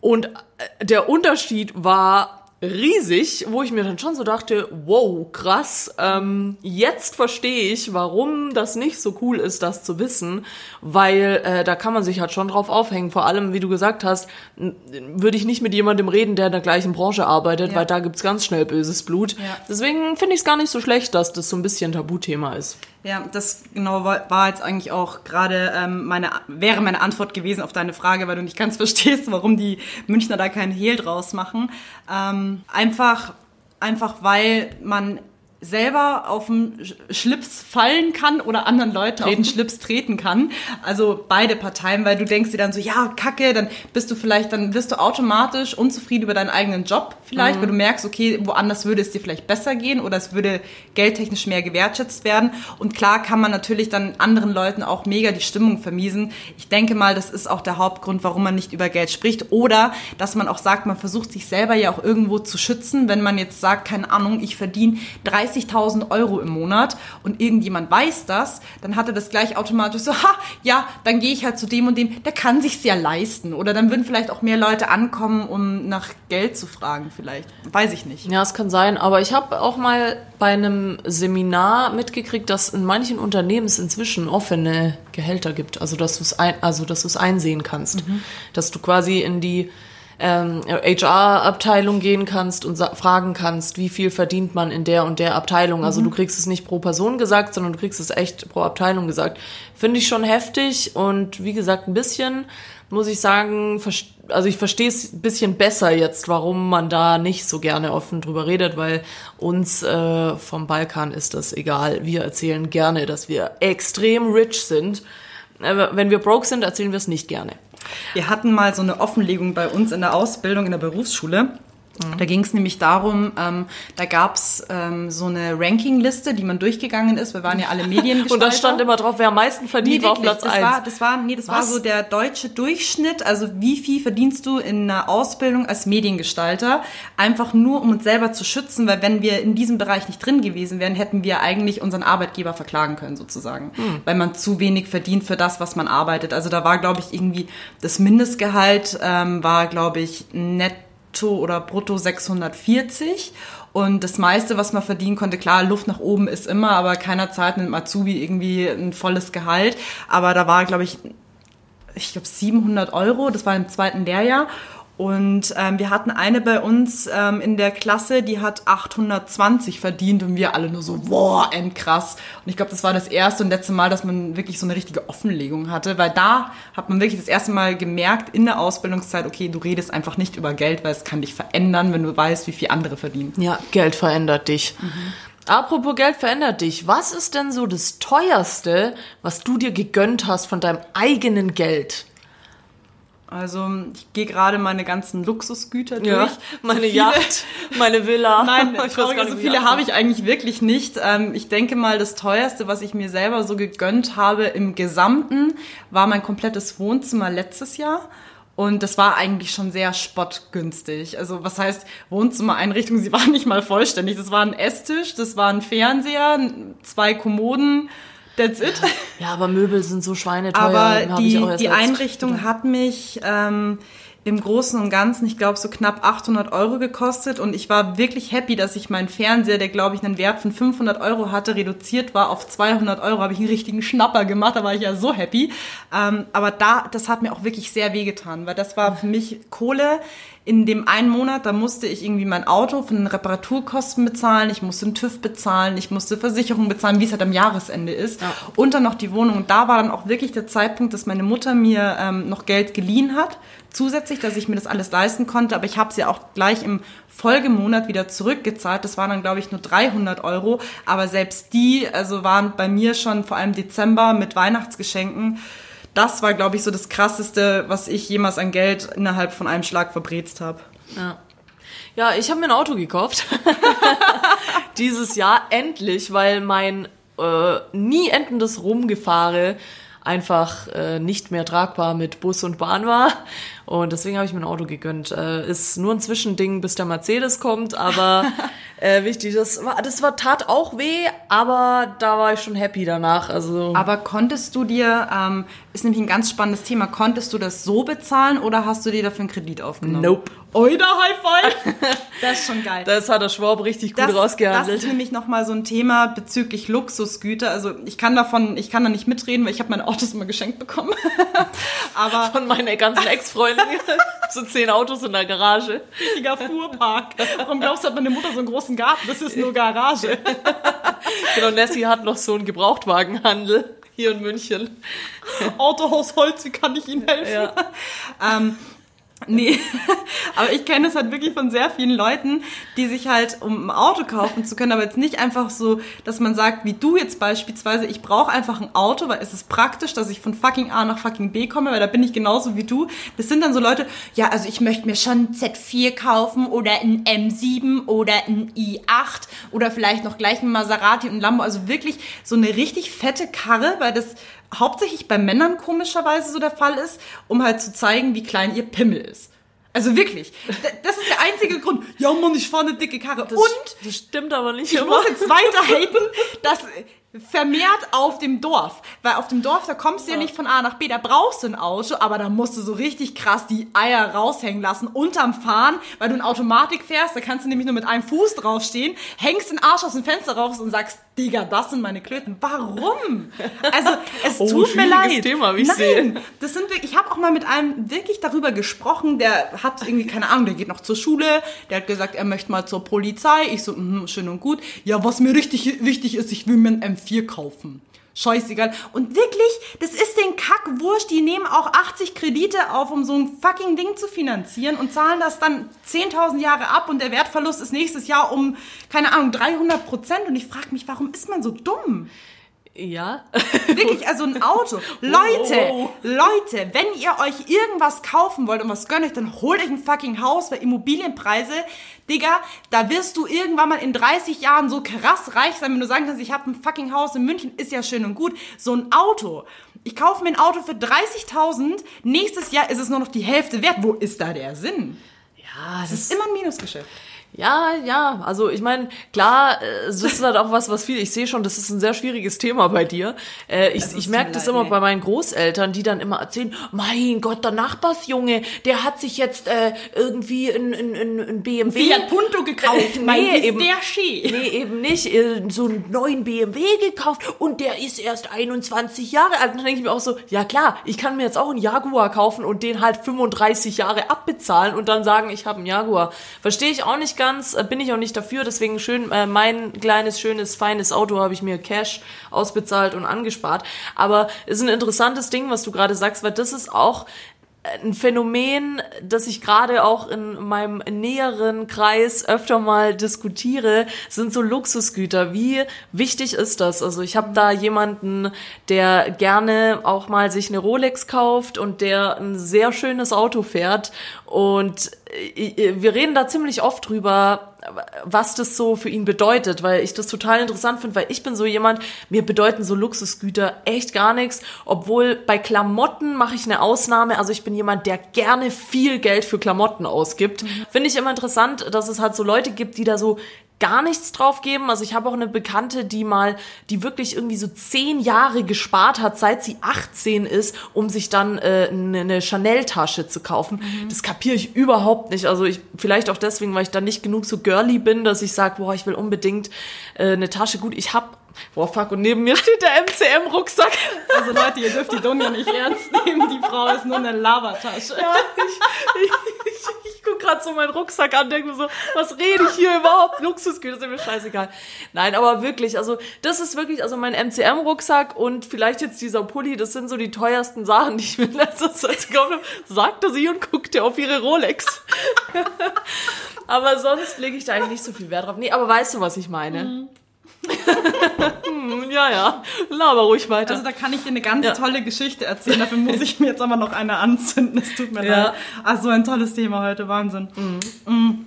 Und äh, der Unterschied war riesig, wo ich mir dann schon so dachte, wow, krass, ähm, jetzt verstehe ich, warum das nicht so cool ist, das zu wissen, weil äh, da kann man sich halt schon drauf aufhängen. Vor allem, wie du gesagt hast, würde ich nicht mit jemandem reden, der in der gleichen Branche arbeitet, Ja. weil da gibt's ganz schnell böses Blut. Ja. Deswegen finde ich es gar nicht so schlecht, dass das so ein bisschen Tabuthema ist. Ja, das genau war, jetzt eigentlich auch gerade ähm, meine wäre meine Antwort gewesen auf deine Frage, weil du nicht ganz verstehst, warum die Münchner da keinen Hehl draus machen. Ähm, einfach, einfach weil man selber auf den Sch- Schlips fallen kann oder anderen Leuten auf den Schlips treten kann. Also beide Parteien, weil du denkst dir dann so, ja, kacke, dann bist du vielleicht, dann wirst du automatisch unzufrieden über deinen eigenen Job vielleicht, weil du merkst, okay, woanders würde es dir vielleicht besser gehen oder es würde geldtechnisch mehr gewertschätzt werden. Und klar kann man natürlich dann anderen Leuten auch mega die Stimmung vermiesen. Ich denke mal, das ist auch der Hauptgrund, warum man nicht über Geld spricht oder dass man auch sagt, man versucht sich selber ja auch irgendwo zu schützen, wenn man jetzt sagt, keine Ahnung, ich verdiene 30.000 Euro im Monat und irgendjemand weiß das, dann hat er das gleich automatisch so, ha, ja, dann gehe ich halt zu dem und dem, der kann sich's ja leisten. Oder dann würden vielleicht auch mehr Leute ankommen, um nach Geld zu fragen vielleicht. Weiß ich nicht. Ja, es kann sein, aber ich habe auch mal bei einem Seminar mitgekriegt, dass in manchen Unternehmen es inzwischen offene Gehälter gibt, also dass du es ein, also dass du es einsehen kannst, dass du quasi in die ähm, HR-Abteilung gehen kannst und fragen kannst, wie viel verdient man in der und der Abteilung. Also du kriegst es nicht pro Person gesagt, sondern du kriegst es echt pro Abteilung gesagt. Finde ich schon heftig und wie gesagt, ein bisschen muss ich sagen, also ich verstehe es ein bisschen besser jetzt, warum man da nicht so gerne offen drüber redet, weil uns äh, vom Balkan ist das egal. Wir erzählen gerne, dass wir extrem rich sind. Aber wenn wir broke sind, erzählen wir es nicht gerne. Wir hatten mal so eine Offenlegung bei uns in der Ausbildung in der Berufsschule. Da ging es nämlich darum, ähm, da gab's ähm, so eine Rankingliste, die man durchgegangen ist. Wir waren ja alle Mediengestalter. Und da stand immer drauf, wer am meisten verdient, Nee, war auf. Platz das eins. war, das war, nee, das war Was? so der deutsche Durchschnitt. Also wie viel verdienst du in einer Ausbildung als Mediengestalter? Einfach nur, um uns selber zu schützen, weil wenn wir in diesem Bereich nicht drin gewesen wären, hätten wir eigentlich unseren Arbeitgeber verklagen können sozusagen, Hm. weil man zu wenig verdient für das, was man arbeitet. Also da war, glaube ich, irgendwie das Mindestgehalt ähm, war, glaube ich, netto oder brutto 640. Und das meiste, was man verdienen konnte, klar, Luft nach oben ist immer, aber keiner zahlt einem Azubi irgendwie ein volles Gehalt. Aber da war, glaube ich, ich glaube 700 Euro, das war im zweiten Lehrjahr. Und ähm, wir hatten eine bei uns ähm, in der Klasse, die hat 820 verdient und wir alle nur so, boah, endkrass. Und ich glaube, das war das erste und letzte Mal, dass man wirklich so eine richtige Offenlegung hatte, weil da hat man wirklich das erste Mal gemerkt in der Ausbildungszeit, okay, du redest einfach nicht über Geld, weil es kann dich verändern, wenn du weißt, wie viel andere verdienen. Ja, Geld verändert dich. Apropos Geld verändert dich. Was ist denn so das teuerste, was du dir gegönnt hast von deinem eigenen Geld? Also ich gehe gerade meine ganzen Luxusgüter Ja, durch. meine So viele- Yacht, meine Villa. Nein, Ich weiß gar nicht, so viele habe ich eigentlich wirklich nicht. Ähm, ich denke mal, das teuerste, was ich mir selber so gegönnt habe im Gesamten, war mein komplettes Wohnzimmer letztes Jahr. Und das war eigentlich schon sehr spottgünstig. Also was heißt Wohnzimmereinrichtung? Sie war nicht mal vollständig. Das war ein Esstisch, das war ein Fernseher, zwei Kommoden. That's it. Ja, aber Möbel sind so schweineteuer. Aber die, ich auch erst die Einrichtung hat mich ähm, im Großen und Ganzen, ich glaube, so knapp 800 Euro gekostet. Und ich war wirklich happy, dass ich meinen Fernseher, der, glaube ich, einen Wert von 500 Euro hatte, reduziert war auf 200 Euro. Habe ich einen richtigen Schnapper gemacht, da war ich ja so happy. Ähm, aber da, das hat mir auch wirklich sehr wehgetan, weil das war für mich Kohle. In dem einen Monat, da musste ich irgendwie mein Auto von den Reparaturkosten bezahlen, ich musste den TÜV bezahlen, ich musste Versicherung bezahlen, wie es halt am Jahresende ist. Und dann noch die Wohnung. Und da war dann auch wirklich der Zeitpunkt, dass meine Mutter mir ähm, noch Geld geliehen hat, zusätzlich, dass ich mir das alles leisten konnte. Aber ich habe sie auch gleich im Folgemonat wieder zurückgezahlt. Das waren dann, glaube ich, nur 300 Euro. Aber selbst die, also waren bei mir schon vor allem Dezember mit Weihnachtsgeschenken. Das war, glaube ich, so das Krasseste, was ich jemals an Geld innerhalb von einem Schlag verbrezt habe. Ja. Ja, ich habe mir ein Auto gekauft. Dieses Jahr endlich, weil mein äh, nie endendes Rumgefahre einfach äh, nicht mehr tragbar mit Bus und Bahn war. Und deswegen habe ich mir ein Auto gegönnt. Äh, ist nur ein Zwischending, bis der Mercedes kommt, aber äh, wichtig, das war, das war tat auch weh, aber da war ich schon happy danach. Also Aber konntest du dir, ähm, ist nämlich ein ganz spannendes Thema, konntest du das so bezahlen oder hast du dir dafür einen Kredit aufgenommen? Nope. Oida High Five! Das ist schon geil. das hat der Schwab richtig gut das, das rausgehandelt. ist nämlich nochmal so ein Thema bezüglich Luxusgüter. Also ich kann davon, ich kann da nicht mitreden, weil ich habe meine Autos immer geschenkt bekommen. Aber Von meiner ganzen Ex-Freundin. so zehn Autos in der Garage. richtiger Fuhrpark. Warum glaubst du, hat meine Mutter so einen großen Garten? Das ist nur Garage. Genau, Nessie hat noch so einen Gebrauchtwagenhandel hier in München. Autohaus Holz, wie kann ich Ihnen helfen? Ja. Ähm, nee, aber ich kenne es halt wirklich von sehr vielen Leuten, die sich halt, um ein Auto kaufen zu können, aber jetzt nicht einfach so, dass man sagt, wie du jetzt beispielsweise, ich brauche einfach ein Auto, weil es ist praktisch, dass ich von fucking A nach fucking B komme, weil da bin ich genauso wie du. Das sind dann so Leute, ja, also ich möchte mir schon ein Z4 kaufen oder ein M7 oder ein i8 oder vielleicht noch gleich ein Maserati und Lambo, also wirklich so eine richtig fette Karre, weil das hauptsächlich bei Männern komischerweise so der Fall ist, um halt zu zeigen, wie klein ihr Pimmel ist. Also wirklich. Das ist der einzige Grund. Ja, Mann, ich fahre eine dicke Karre. Das, Und das stimmt aber nicht ich immer. muss jetzt weiter haten, dass vermehrt auf dem Dorf. Weil auf dem Dorf, da kommst du ja nicht von A nach B, da brauchst du ein Auto, aber da musst du so richtig krass die Eier raushängen lassen unterm Fahren, weil du in Automatik fährst, da kannst du nämlich nur mit einem Fuß draufstehen, hängst den Arsch aus dem Fenster raus und sagst, Digga, das sind meine Klöten. Warum? Also, es Oh, tut mir leid. Thema, wie ich Nein, sehe. das sind wirklich, ich habe auch mal mit einem wirklich darüber gesprochen, der hat irgendwie, keine Ahnung, der geht noch zur Schule, der hat gesagt, er möchte mal zur Polizei. Ich so, mhm, schön und gut. Ja, was mir richtig wichtig ist, ich will mir ein M4 kaufen. Scheißegal. Und wirklich, das ist den Kack wurscht. Die nehmen auch 80 Kredite auf, um so ein fucking Ding zu finanzieren und zahlen das dann 10.000 Jahre ab und der Wertverlust ist nächstes Jahr um, keine Ahnung, 300 Prozent. Und ich frage mich, warum ist man so dumm? Ja. Wirklich, also ein Auto. Leute, wow. Leute, wenn ihr euch irgendwas kaufen wollt und was gönnt euch, dann holt euch ein fucking Haus, weil Immobilienpreise, Digga, da wirst du irgendwann mal in 30 Jahren so krass reich sein, wenn du sagen kannst, ich habe ein fucking Haus in München, ist ja schön und gut. So ein Auto. Ich kaufe mir ein Auto für 30.000, nächstes Jahr ist es nur noch die Hälfte wert. Wo ist da der Sinn? Ja, Das ist immer ein Minusgeschäft. Ja, ja, also ich meine, klar, äh, das ist halt auch was, was viel, ich sehe schon, das ist ein sehr schwieriges Thema bei dir. Äh, ich ich merke das immer nee. bei meinen Großeltern, die dann immer erzählen, mein Gott, der Nachbarsjunge, der hat sich jetzt äh, irgendwie ein, ein, ein, ein BMW... Fiat Punto gekauft. Äh, Mein, nee, eben, der schön. nee, eben nicht. äh, So einen neuen BMW gekauft und der ist erst 21 Jahre alt. Und dann denke ich mir auch so, ja klar, ich kann mir jetzt auch einen Jaguar kaufen und den halt 35 Jahre abbezahlen und dann sagen, ich habe einen Jaguar. Verstehe ich auch nicht ganz, äh, bin ich auch nicht dafür. Deswegen schön, äh, mein kleines, schönes, feines Auto habe ich mir Cash ausbezahlt und angespart. Aber es ist ein interessantes Ding, was du gerade sagst, weil das ist auch ein Phänomen, das ich gerade auch in meinem näheren Kreis öfter mal diskutiere, sind so Luxusgüter. Wie wichtig ist das? Also ich habe da jemanden, der gerne auch mal sich eine Rolex kauft und der ein sehr schönes Auto fährt. Und äh, wir reden da ziemlich oft drüber, was das so für ihn bedeutet, weil ich das total interessant finde, weil ich bin so jemand, mir bedeuten so Luxusgüter echt gar nichts, obwohl bei Klamotten mache ich eine Ausnahme, also ich bin jemand, der gerne viel Geld für Klamotten ausgibt. Finde ich immer interessant, dass es halt so Leute gibt, die da so gar nichts drauf geben. Also ich habe auch eine Bekannte, die mal, die wirklich irgendwie so zehn Jahre gespart hat, seit sie 18 ist, um sich dann äh, eine, Chanel-Tasche zu kaufen. Das kapiere ich überhaupt nicht. Also ich vielleicht auch deswegen, weil ich dann nicht genug so girly bin, dass ich sage, boah, ich will unbedingt äh, eine Tasche. Gut, ich habe Boah, fuck, und neben mir steht der MCM-Rucksack. Also Leute, ihr dürft die Donja nicht ernst nehmen. Die Frau ist nur eine Lavatasche. Ja, ich, ich, ich, ich guck gerade so meinen Rucksack an, denke mir so, was rede ich hier überhaupt? Luxusgüter, ist mir scheißegal. Nein, aber wirklich, also das ist wirklich, also mein MCM-Rucksack und vielleicht jetzt dieser Pulli, das sind so die teuersten Sachen, die ich mir in letzter Zeit gekauft habe, sagte sie und guckte auf ihre Rolex. aber sonst lege ich da eigentlich nicht so viel Wert drauf. Nee, aber weißt du, was ich meine? Hm, ja, ja, laber ruhig weiter. Also da kann ich dir eine ganz Ja. tolle Geschichte erzählen. Dafür muss ich mir jetzt aber noch eine anzünden. Es tut mir Ja. leid. Ach, so ein tolles Thema heute. Wahnsinn. Mm.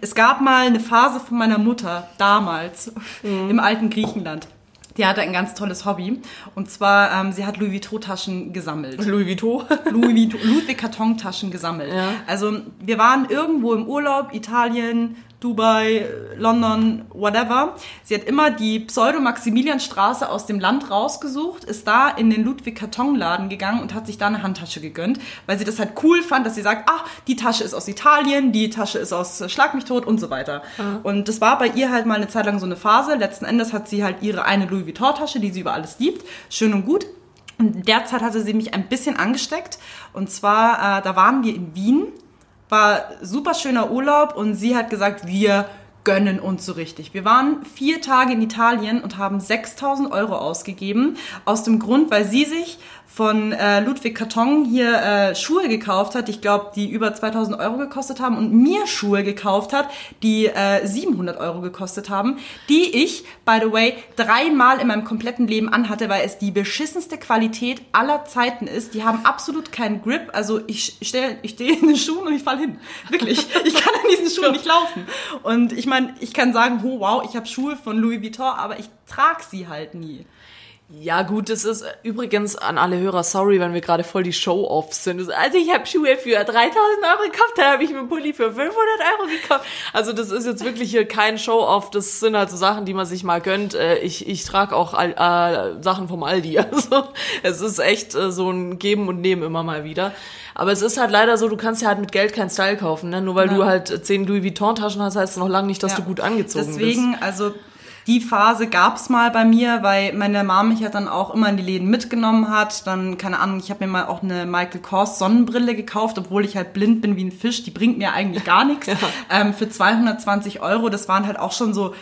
Es gab mal eine Phase von meiner Mutter, damals, im alten Griechenland. Die hatte ein ganz tolles Hobby. Und zwar, ähm, sie hat Louis Vuitton-Taschen gesammelt. Louis Vuitton. Louis Vuitton, Ludwig Karton-Taschen gesammelt. Ja. Also wir waren irgendwo im Urlaub, Italien, Dubai, London, whatever. Sie hat immer die Pseudo-Maximilianstraße aus dem Land rausgesucht, ist da in den Ludwig-Karton-Laden gegangen und hat sich da eine Handtasche gegönnt, weil sie das halt cool fand, dass sie sagt, ach, die Tasche ist aus Italien, die Tasche ist aus Schlag mich tot und so weiter. Und das war bei ihr halt mal eine Zeit lang so eine Phase. Letzten Endes hat sie halt ihre eine Louis Vuitton-Tasche, die sie über alles liebt. Schön und gut. Und derzeit hatte sie mich ein bisschen angesteckt. Und zwar, äh, da waren wir in Wien war super schöner Urlaub und sie hat gesagt, wir gönnen uns so richtig. Wir waren vier Tage in Italien und haben 6000 Euro ausgegeben. Aus dem Grund, weil sie sich von äh, Ludwig Karton hier äh, Schuhe gekauft hat, ich glaube, die über 2000 Euro gekostet haben und mir Schuhe gekauft hat, die äh, 700 Euro gekostet haben, die ich, by the way, dreimal in meinem kompletten Leben anhatte, weil es die beschissenste Qualität aller Zeiten ist. Die haben absolut keinen Grip. Also ich stehe ich steh in den Schuhen und ich fall hin. Wirklich. Ich kann in diesen Schuhen nicht laufen. Und ich meine, ich kann sagen, oh, wow, ich habe Schuhe von Louis Vuitton, aber ich trage sie halt nie. Ja, gut, das ist übrigens an alle Hörer, sorry, wenn wir gerade voll die Show-Offs sind. Also ich habe Schuhe für 3000 Euro gekauft, da habe ich mir einen Pulli für 500 Euro gekauft. Also das ist jetzt wirklich hier kein Show-Off, das sind halt so Sachen, die man sich mal gönnt. Äh, Ich, ich trage auch äh, Sachen vom Aldi. Also es ist echt äh, so ein Geben und Nehmen immer mal wieder. Aber es ist halt leider so, du kannst ja halt mit Geld keinen Style kaufen. Ne? Nur weil Ja. du halt 10 Louis Vuitton-Taschen hast, heißt es noch lange nicht, dass Ja. du gut angezogen bist. Deswegen, also die Phase gab's mal bei mir, weil meine Mom mich ja dann auch immer in die Läden mitgenommen hat. Dann, keine Ahnung, ich habe mir mal auch eine Michael Kors Sonnenbrille gekauft, obwohl ich halt blind bin wie ein Fisch. Die bringt mir eigentlich gar nichts. Ähm, für 220 Euro, das waren halt auch schon so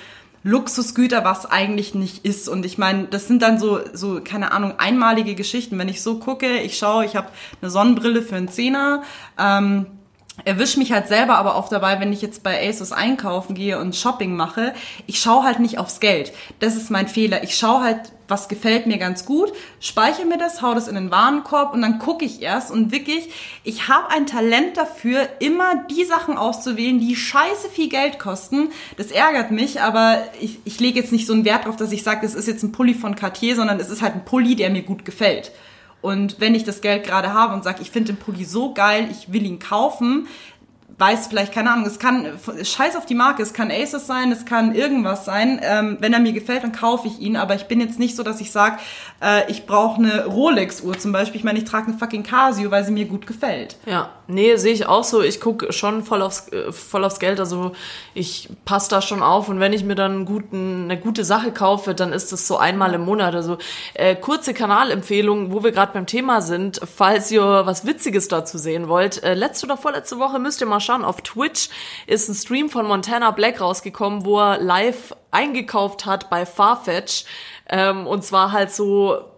Luxusgüter, was eigentlich nicht ist. Und ich meine, das sind dann so, so, keine Ahnung, einmalige Geschichten. Wenn ich so gucke, ich schaue, ich habe eine Sonnenbrille für einen Zehner, ähm, erwische mich halt selber aber oft dabei, wenn ich jetzt bei ASOS einkaufen gehe und Shopping mache, ich schaue halt nicht aufs Geld. Das ist mein Fehler. Ich schaue halt, was gefällt mir ganz gut, speichere mir das, hau das in den Warenkorb und dann gucke ich erst und wirklich, ich habe ein Talent dafür, immer die Sachen auszuwählen, die scheiße viel Geld kosten. Das ärgert mich, aber ich, ich lege jetzt nicht so einen Wert drauf, dass ich sage, das ist jetzt ein Pulli von Cartier, sondern es ist halt ein Pulli, der mir gut gefällt. Und wenn ich das Geld gerade habe und sage, ich finde den Pulli so geil, ich will ihn kaufen, weiß vielleicht, keine Ahnung, es kann, scheiß auf die Marke, es kann Asus sein, es kann irgendwas sein. Ähm, wenn er mir gefällt, dann kaufe ich ihn. Aber ich bin jetzt nicht so, dass ich sage, äh, ich brauche eine Rolex-Uhr zum Beispiel. Ich meine, ich trage eine fucking Casio, weil sie mir gut gefällt. Ja, nee, sehe ich auch so. Ich gucke schon voll aufs, äh, voll aufs Geld. Also ich passe da schon auf und wenn ich mir dann guten, eine gute Sache kaufe, dann ist das so einmal im Monat. Also äh, kurze Kanalempfehlung, wo wir gerade beim Thema sind, falls ihr was Witziges dazu sehen wollt. Äh, letzte oder vorletzte Woche müsst ihr mal schauen. Auf Twitch ist ein Stream von Montana Black rausgekommen, wo er live eingekauft hat bei Farfetch. Ähm, und zwar halt so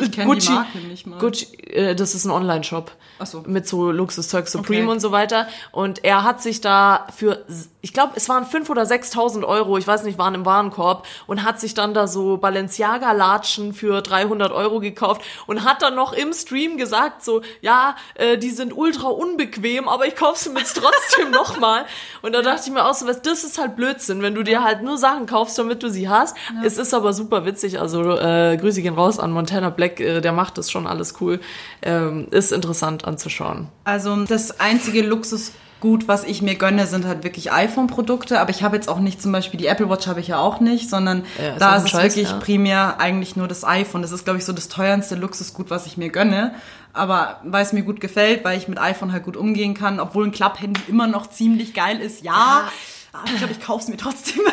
Ich kenn die Marke nicht mal. Gucci, äh, das ist ein Online-Shop. Ach so. Mit so Luxuszeug, Supreme Okay. und so weiter. Und er hat sich da für, ich glaube, es waren 5.000 oder 6.000 Euro, ich weiß nicht, waren im Warenkorb und hat sich dann da so Balenciaga-Latschen für 300 Euro gekauft und hat dann noch im Stream gesagt so, ja, äh, die sind ultra unbequem, aber ich kaufe sie mir jetzt trotzdem nochmal. Und da dachte ich mir auch so, was, das ist halt Blödsinn, wenn du dir halt nur Sachen kaufst, damit du sie hast. Es ist aber super witzig, also äh, Grüße gehen raus an Montana Black, äh, der macht das schon alles cool. Ähm, ist interessant anzuschauen. Also das einzige Luxusgut, was ich mir gönne, sind halt wirklich iPhone-Produkte. Aber ich habe jetzt auch nicht zum Beispiel die Apple Watch habe ich ja auch nicht, sondern Ja, ist da ist es Scheiß, wirklich ja. primär eigentlich nur das iPhone. Das ist, glaube ich, so das teuerste Luxusgut, was ich mir gönne. Aber weil es mir gut gefällt, weil ich mit iPhone halt gut umgehen kann, obwohl ein Klapphandy immer noch ziemlich geil ist, ja. Aber ich glaube, ich kaufe es mir trotzdem.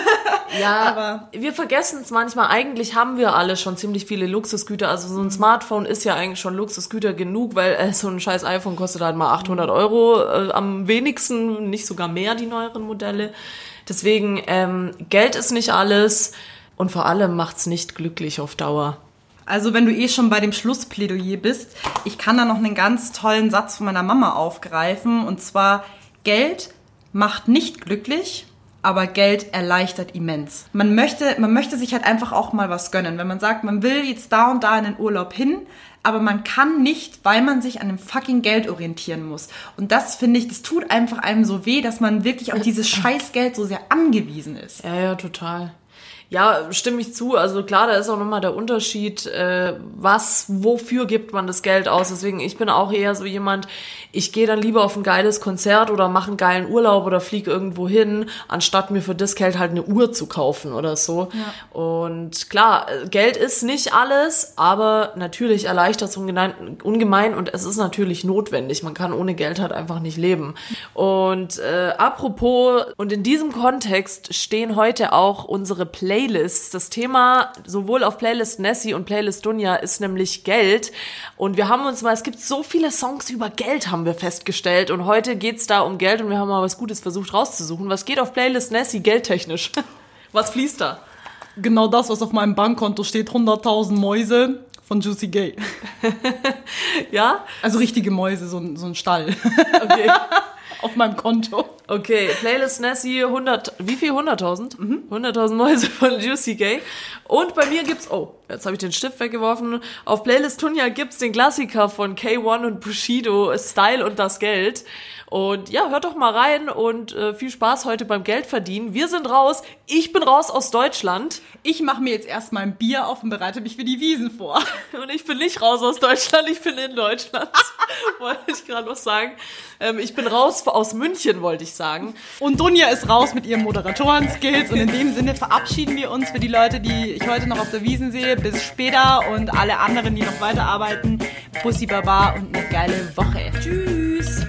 Ja, Aber- wir vergessen es manchmal. Eigentlich haben wir alle schon ziemlich viele Luxusgüter. Also so ein Smartphone ist ja eigentlich schon Luxusgüter genug, weil äh, so ein scheiß iPhone kostet halt mal 800 Euro. Äh, am wenigsten, nicht sogar mehr, die neueren Modelle. Deswegen, ähm, Geld ist nicht alles. Und vor allem macht's nicht glücklich auf Dauer. Also wenn du eh schon bei dem Schlussplädoyer bist, ich kann da noch einen ganz tollen Satz von meiner Mama aufgreifen. Und zwar, Geld macht nicht glücklich, aber Geld erleichtert immens. Man möchte, man möchte sich halt einfach auch mal was gönnen. Wenn man sagt, man will jetzt da und da in den Urlaub hin, aber man kann nicht, weil man sich an dem fucking Geld orientieren muss. Und das finde ich, das tut einfach einem so weh, dass man wirklich auf dieses scheiß Geld so sehr angewiesen ist. Ja, ja, total. Ja, stimme ich zu. Also klar, da ist auch nochmal der Unterschied, äh, was, wofür gibt man das Geld aus. Deswegen, ich bin auch eher so jemand, ich gehe dann lieber auf ein geiles Konzert oder mache einen geilen Urlaub oder fliege irgendwo hin, anstatt mir für das Geld halt eine Uhr zu kaufen oder so. Ja. Und klar, Geld ist nicht alles, aber natürlich erleichtert es ungemein und es ist natürlich notwendig. Man kann ohne Geld halt einfach nicht leben. Und äh, apropos, und in diesem Kontext stehen heute auch unsere Playlists. Das Thema sowohl auf Playlist Nessie und Playlist Dunja ist nämlich Geld. Und wir haben uns mal, es gibt so viele Songs über Geld, haben wir festgestellt. Und heute geht's da um Geld und wir haben mal was Gutes versucht rauszusuchen. Was geht auf Playlist Nessie geldtechnisch? was fließt da? Genau das, was auf meinem Bankkonto steht, 100.000 Mäuse von Juicy Gay. ja? Also richtige Mäuse, so, ein, so ein Stall. Okay. auf meinem Konto. Okay, Playlist Nessie, 100, wie viel? 100.000? Mhm. 100.000 Mäuse von Juicy Gay. Und bei mir gibt's, oh, jetzt habe ich den Stift weggeworfen. Auf Playlist Tunja gibt's den Klassiker von K1 und Bushido, Style und das Geld. Und ja, hört doch mal rein und äh, viel Spaß heute beim Geldverdienen. Wir sind raus. Ich bin raus aus Deutschland. Ich mache mir jetzt erstmal ein Bier auf und bereite mich für die Wiesen vor. Und ich bin nicht raus aus Deutschland, ich bin in Deutschland. wollte ich gerade was sagen. Ähm, ich bin aus München, wollte ich sagen. Und Dunja ist raus mit ihren Moderatoren-Skills. Und in dem Sinne verabschieden wir uns für die Leute, die ich heute noch auf der Wiesen sehe. Bis später und alle anderen, die noch weiterarbeiten. Bussi Baba und eine geile Woche. Tschüss.